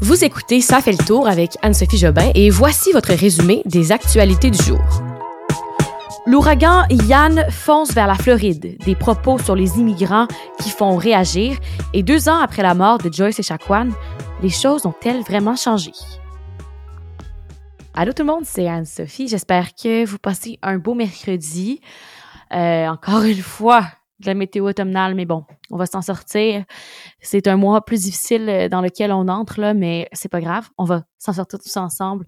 Vous écoutez Ça fait le tour avec Anne-Sophie Jobin et voici votre résumé des actualités du jour. L'ouragan Yann fonce vers la Floride, des propos sur les immigrants qui font réagir, et deux ans après la mort de Joyce et Chacuan, les choses ont-elles vraiment changé? Allô tout le monde, c'est Anne-Sophie. J'espère que vous passez un beau mercredi. Euh, encore une fois, de la météo automnale, mais bon, on va s'en sortir. C'est un mois plus difficile euh, dans lequel on entre, là, mais c'est pas grave. On va s'en sortir tous ensemble.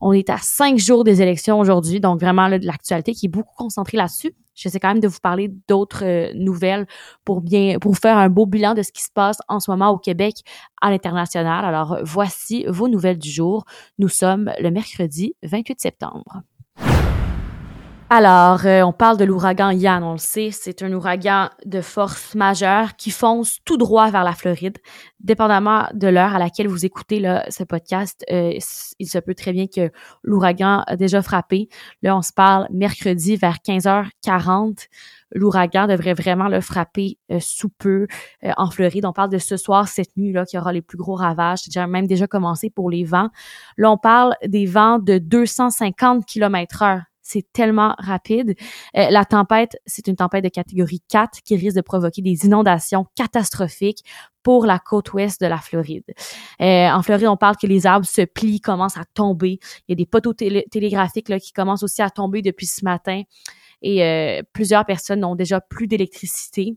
On est à cinq jours des élections aujourd'hui, donc vraiment de l'actualité qui est beaucoup concentrée là-dessus. J'essaie quand même de vous parler d'autres euh, nouvelles pour bien pour faire un beau bilan de ce qui se passe en ce moment au Québec à l'international. Alors voici vos nouvelles du jour. Nous sommes le mercredi 28 septembre. Alors, euh, on parle de l'ouragan Yann, on le sait, c'est un ouragan de force majeure qui fonce tout droit vers la Floride. Dépendamment de l'heure à laquelle vous écoutez ce podcast, euh, il se peut très bien que l'ouragan a déjà frappé. Là, on se parle mercredi vers 15h40. L'ouragan devrait vraiment le frapper euh, sous peu en Floride. On parle de ce soir, cette nuit là, qui aura les plus gros ravages. C'est déjà même déjà commencé pour les vents. Là, on parle des vents de 250 km heure c'est tellement rapide. Euh, la tempête, c'est une tempête de catégorie 4 qui risque de provoquer des inondations catastrophiques pour la côte ouest de la Floride. Euh, en Floride, on parle que les arbres se plient, commencent à tomber. Il y a des poteaux télégraphiques qui commencent aussi à tomber depuis ce matin et euh, plusieurs personnes n'ont déjà plus d'électricité.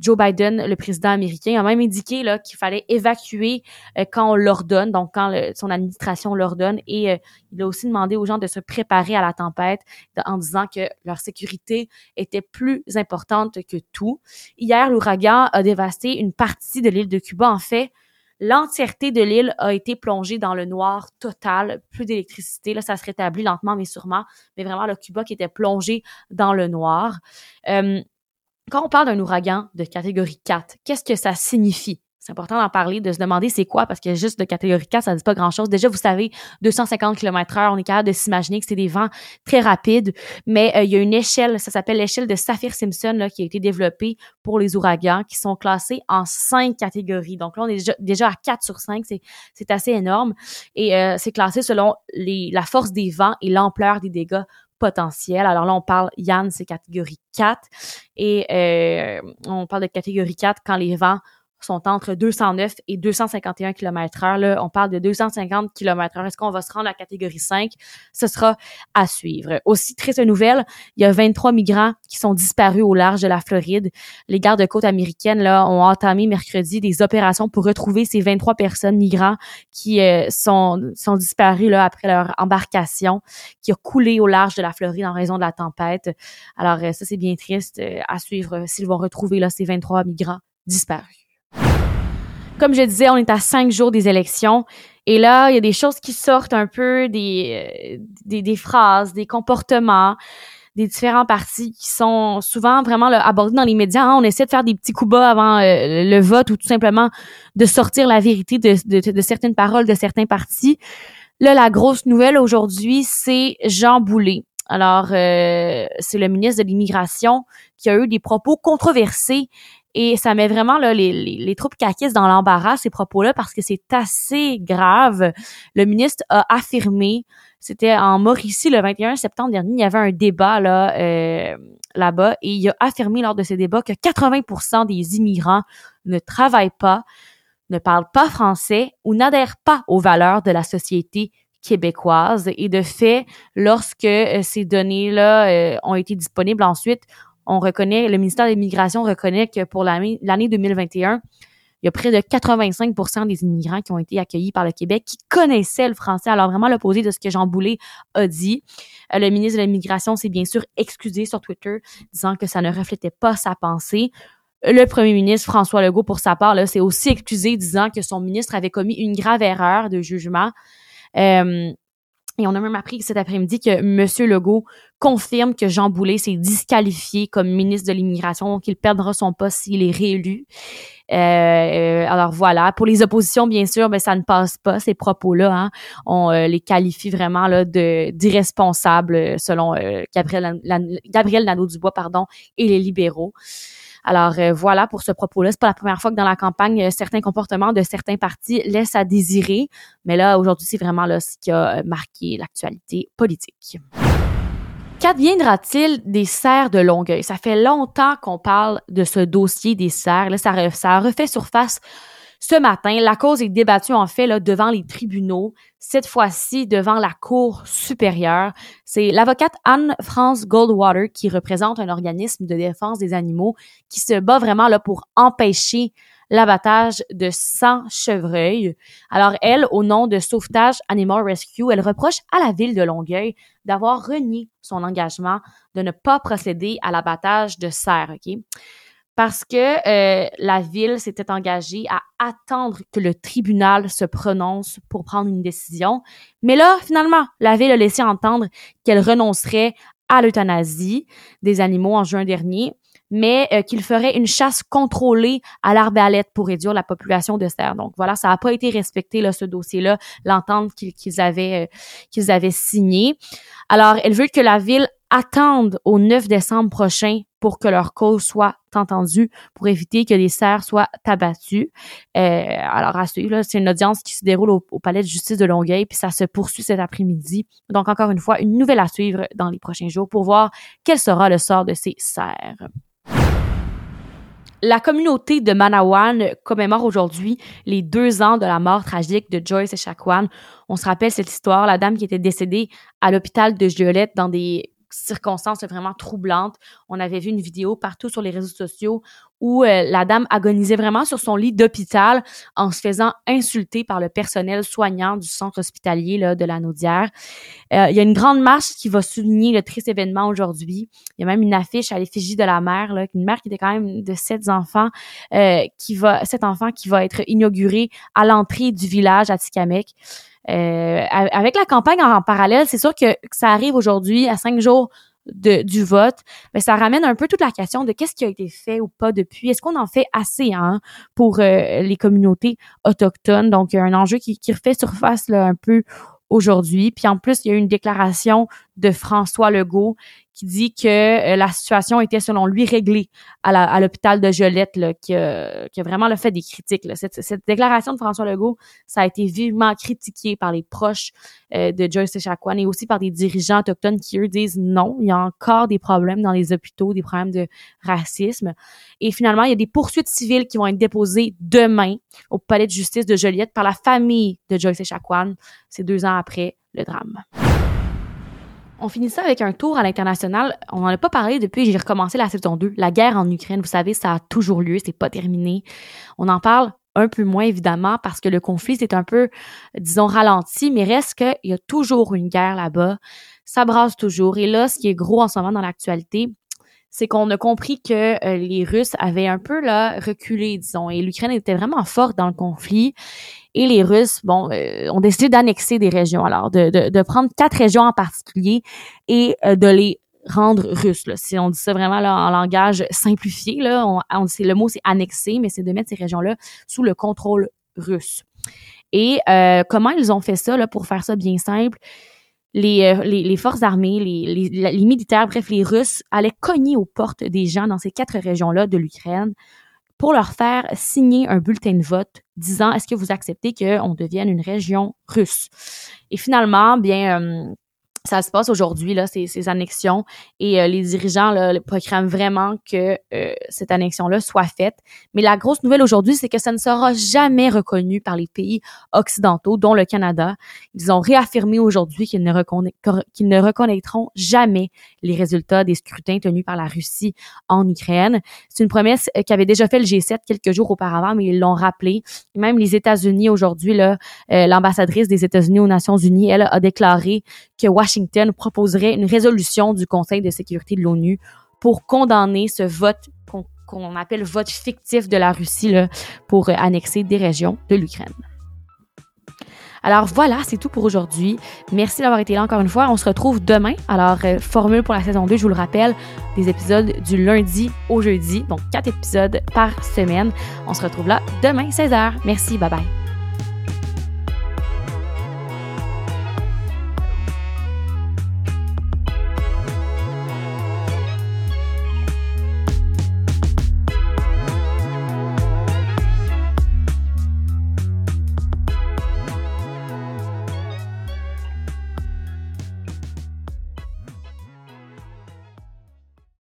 Joe Biden, le président américain, a même indiqué là qu'il fallait évacuer euh, quand on l'ordonne, donc quand son administration l'ordonne, et euh, il a aussi demandé aux gens de se préparer à la tempête en disant que leur sécurité était plus importante que tout. Hier, l'ouragan a dévasté une partie de l'île de Cuba. En fait, l'entièreté de l'île a été plongée dans le noir total, plus d'électricité. Là, ça se rétablit lentement mais sûrement, mais vraiment le Cuba qui était plongé dans le noir. Euh, quand on parle d'un ouragan de catégorie 4, qu'est-ce que ça signifie? C'est important d'en parler, de se demander c'est quoi, parce que juste de catégorie 4, ça ne dit pas grand-chose. Déjà, vous savez, 250 km heure, on est capable de s'imaginer que c'est des vents très rapides, mais euh, il y a une échelle, ça s'appelle l'échelle de Saphir-Simpson, qui a été développée pour les ouragans, qui sont classés en cinq catégories. Donc là, on est déjà, à 4 sur 5, c'est assez énorme. Et euh, c'est classé selon la force des vents et l'ampleur des dégâts potentiel. Alors là, on parle, Yann, c'est catégorie 4. Et euh, on parle de catégorie 4 quand les vents sont entre 209 et 251 km heure. Là, on parle de 250 km heure. Est-ce qu'on va se rendre à la catégorie 5? Ce sera à suivre. Aussi, triste nouvelle, il y a 23 migrants qui sont disparus au large de la Floride. Les gardes-côtes américaines là, ont entamé mercredi des opérations pour retrouver ces 23 personnes migrants qui euh, sont, sont disparus là, après leur embarcation qui a coulé au large de la Floride en raison de la tempête. Alors, euh, ça, c'est bien triste euh, à suivre s'ils vont retrouver là, ces 23 migrants disparus. Comme je disais, on est à cinq jours des élections. Et là, il y a des choses qui sortent un peu, des, euh, des, des phrases, des comportements des différents partis qui sont souvent vraiment abordés dans les médias. Hein. On essaie de faire des petits coups bas avant euh, le vote ou tout simplement de sortir la vérité de, de, de, certaines paroles de certains partis. Là, la grosse nouvelle aujourd'hui, c'est Jean Boulet. Alors, euh, c'est le ministre de l'Immigration qui a eu des propos controversés et ça met vraiment là, les, troupes caquistes dans l'embarras, ces propos-là, parce que c'est assez grave. Le ministre a affirmé, c'était en Mauricie le 21 septembre dernier, il y avait un débat là, euh, là-bas, et il a affirmé lors de ce débat que 80% des immigrants ne travaillent pas, ne parlent pas français ou n'adhèrent pas aux valeurs de la société québécoise. Et de fait, lorsque euh, ces données-là euh, ont été disponibles ensuite, on reconnaît, le ministère de l'Immigration reconnaît que pour l'année 2021, il y a près de 85% des immigrants qui ont été accueillis par le Québec qui connaissaient le français. Alors vraiment l'opposé de ce que Jean Boulet a dit. Euh, le ministre de l'Immigration s'est bien sûr excusé sur Twitter, disant que ça ne reflétait pas sa pensée. Le premier ministre François Legault, pour sa part, s'est aussi excusé, disant que son ministre avait commis une grave erreur de jugement. Euh, et on a même appris cet après-midi que M. Legault confirme que Jean Boulet s'est disqualifié comme ministre de l'Immigration, qu'il perdra son poste s'il est réélu. Euh, euh, alors voilà, pour les oppositions, bien sûr, ben, ça ne passe pas, ces propos-là. Hein. On euh, les qualifie vraiment là, de d'irresponsables selon Gabriel, Gabriel Nadeau-Dubois pardon, et les libéraux. Alors euh, voilà pour ce propos-là. C'est pas la première fois que dans la campagne, euh, certains comportements de certains partis laissent à désirer. Mais là, aujourd'hui, c'est vraiment là ce qui a marqué l'actualité politique. Qu'adviendra-t-il des serres de Longueuil? Ça fait longtemps qu'on parle de ce dossier des serres. Là, ça, ça refait surface ce matin. La cause est débattue en fait là, devant les tribunaux, cette fois-ci devant la Cour supérieure. C'est l'avocate Anne-France Goldwater qui représente un organisme de défense des animaux qui se bat vraiment là, pour empêcher l'abattage de 100 chevreuils. Alors elle, au nom de Sauvetage Animal Rescue, elle reproche à la ville de Longueuil d'avoir renié son engagement de ne pas procéder à l'abattage de cerfs, OK? Parce que euh, la ville s'était engagée à attendre que le tribunal se prononce pour prendre une décision. Mais là, finalement, la ville a laissé entendre qu'elle renoncerait à l'euthanasie des animaux en juin dernier mais euh, qu'il ferait une chasse contrôlée à l'arbalète pour réduire la population de cerfs. Donc voilà, ça n'a pas été respecté là ce dossier-là, l'entente qu'ils avaient euh, qu'ils avaient signé. Alors, elle veut que la ville attende au 9 décembre prochain pour que leur cause soit entendue, pour éviter que les cerfs soient abattus. Euh, alors à suivre, c'est une audience qui se déroule au, palais de justice de Longueuil, puis ça se poursuit cet après-midi. Donc encore une fois, une nouvelle à suivre dans les prochains jours pour voir quel sera le sort de ces cerfs. La communauté de Manawan commémore aujourd'hui les deux ans de la mort tragique de Joyce Echaquan. On se rappelle cette histoire, la dame qui était décédée à l'hôpital de Joliette dans des circonstances vraiment troublantes. On avait vu une vidéo partout sur les réseaux sociaux où euh, la dame agonisait vraiment sur son lit d'hôpital en se faisant insulter par le personnel soignant du centre hospitalier là, de la Naudière. Euh, il y a une grande marche qui va souligner le triste événement aujourd'hui. Il y a même une affiche à l'effigie de la mère, là, une mère qui était quand même de sept enfants, euh, qui va, sept enfants qui va être inaugurée à l'entrée du village à Tikamek. Euh, avec la campagne en, parallèle, c'est sûr que, ça arrive aujourd'hui à cinq jours de, du vote, mais ça ramène un peu toute la question de qu'est-ce qui a été fait ou pas depuis. Est-ce qu'on en fait assez hein, pour euh, les communautés autochtones? Donc, il y a un enjeu qui, qui refait surface là, un peu aujourd'hui. Puis en plus, il y a eu une déclaration de François Legault qui dit que euh, la situation était selon lui réglée à l'hôpital de Joliette, là, qui, a, qui a vraiment le fait des critiques. Là. Cette, cette, déclaration de François Legault, ça a été vivement critiqué par les proches euh, de Joyce Echaquan et aussi par des dirigeants autochtones qui, eux, disent non, il y a encore des problèmes dans les hôpitaux, des problèmes de racisme. Et finalement, il y a des poursuites civiles qui vont être déposées demain au palais de justice de Joliette par la famille de Joyce Echaquan, c'est deux ans après le drame. On finit ça avec un tour à l'international. On n'en a pas parlé depuis j'ai recommencé la saison 2. La guerre en Ukraine, vous savez, ça a toujours lieu, c'est pas terminé. On en parle un peu moins évidemment parce que le conflit c'est un peu, disons, ralenti, mais reste qu'il y a toujours une guerre là-bas. Ça brasse toujours. Et là, ce qui est gros en ce moment dans l'actualité, c'est qu'on a compris que euh, les Russes avaient un peu là reculé, disons, et l'Ukraine était vraiment forte dans le conflit. Et les Russes, bon, euh, ont décidé d'annexer des régions. Alors, de, de, prendre quatre régions en particulier et euh, de les rendre russes. Si on dit ça vraiment là, en langage simplifié, là, on, le mot c'est annexer, mais c'est de mettre ces régions-là sous le contrôle russe. Et comment ils ont fait ça là, pour faire ça bien simple? Euh, les, les, forces armées, les, les, militaires, bref, les Russes allaient cogner aux portes des gens dans ces quatre régions-là de l'Ukraine pour leur faire signer un bulletin de vote disant est-ce que vous acceptez qu'on devienne une région russe? Et finalement, bien, euh, ça se passe aujourd'hui, là, ces, ces annexions. Et euh, les dirigeants là, proclament vraiment que euh, cette annexion-là soit faite. Mais la grosse nouvelle aujourd'hui, c'est que ça ne sera jamais reconnu par les pays occidentaux, dont le Canada. Ils ont réaffirmé aujourd'hui qu'ils ne, reconnaîtront jamais les résultats des scrutins tenus par la Russie en Ukraine. C'est une promesse euh, qu'avait déjà fait le G7 quelques jours auparavant, mais ils l'ont rappelé. Même les États-Unis aujourd'hui, là, l'ambassadrice des États-Unis aux Nations Unies, elle a déclaré que Washington proposerait une résolution du Conseil de sécurité de l'ONU pour condamner ce vote qu'on appelle vote fictif de la Russie là, pour annexer des régions de l'Ukraine. Alors voilà, c'est tout pour aujourd'hui. Merci d'avoir été là encore une fois. On se retrouve demain. Alors, euh, formule pour la saison 2, je vous le rappelle, des épisodes du lundi au jeudi, donc quatre épisodes par semaine. On se retrouve là demain, 16h. Merci, bye bye.